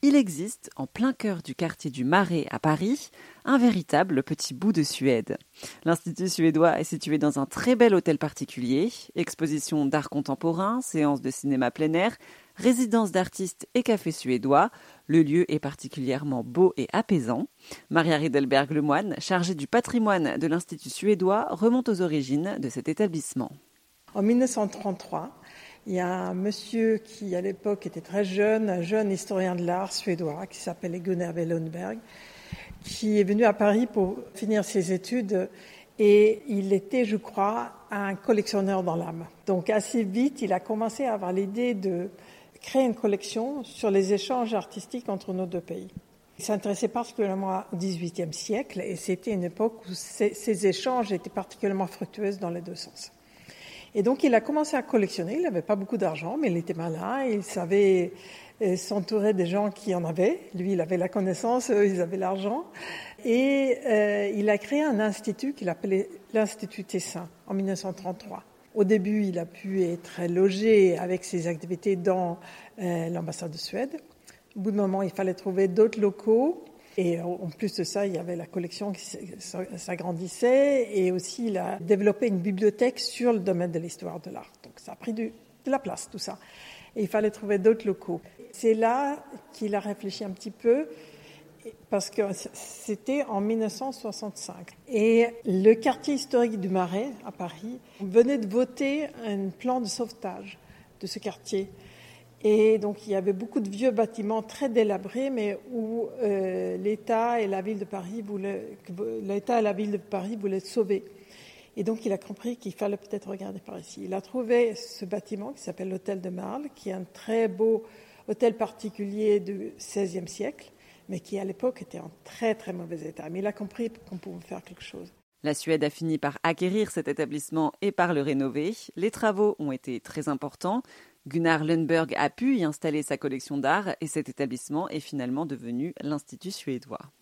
Il existe, en plein cœur du quartier du Marais à Paris, un véritable petit bout de Suède. L'Institut suédois est situé dans un très bel hôtel particulier, exposition d'art contemporain, séances de cinéma plein air, résidence d'artistes et café suédois. Le lieu est particulièrement beau et apaisant. Maria Riedelberg Lemoine, chargée du patrimoine de l'Institut suédois, remonte aux origines de cet établissement. En 1933, il y a un monsieur qui, à l'époque, était très jeune, un jeune historien de l'art suédois qui s'appelait Gunnar Wellenberg, qui est venu à Paris pour finir ses études et il était, je crois, un collectionneur dans l'âme. Donc assez vite, il a commencé à avoir l'idée de créer une collection sur les échanges artistiques entre nos deux pays. Il s'intéressait particulièrement au XVIIIe siècle et c'était une époque où ces, ces échanges étaient particulièrement fructueux dans les deux sens. Et donc il a commencé à collectionner. Il n'avait pas beaucoup d'argent, mais il était malin. Il savait euh, s'entourer des gens qui en avaient. Lui, il avait la connaissance, eux, ils avaient l'argent. Et euh, il a créé un institut qu'il appelait l'Institut Tessin en 1933. Au début, il a pu être logé avec ses activités dans euh, l'ambassade de Suède. Au bout de moment, il fallait trouver d'autres locaux. Et en plus de ça, il y avait la collection qui s'agrandissait et aussi il a développé une bibliothèque sur le domaine de l'histoire de l'art. Donc ça a pris de la place, tout ça. Et il fallait trouver d'autres locaux. C'est là qu'il a réfléchi un petit peu parce que c'était en 1965. Et le quartier historique du Marais, à Paris, venait de voter un plan de sauvetage de ce quartier. Et donc il y avait beaucoup de vieux bâtiments très délabrés, mais où euh, l'État et la ville de Paris voulaient, l'État et la ville de Paris voulaient sauver. Et donc il a compris qu'il fallait peut-être regarder par ici. Il a trouvé ce bâtiment qui s'appelle l'hôtel de Marle, qui est un très beau hôtel particulier du XVIe siècle, mais qui à l'époque était en très très mauvais état. Mais il a compris qu'on pouvait faire quelque chose. La Suède a fini par acquérir cet établissement et par le rénover. Les travaux ont été très importants. Gunnar Lundberg a pu y installer sa collection d'art et cet établissement est finalement devenu l'Institut suédois.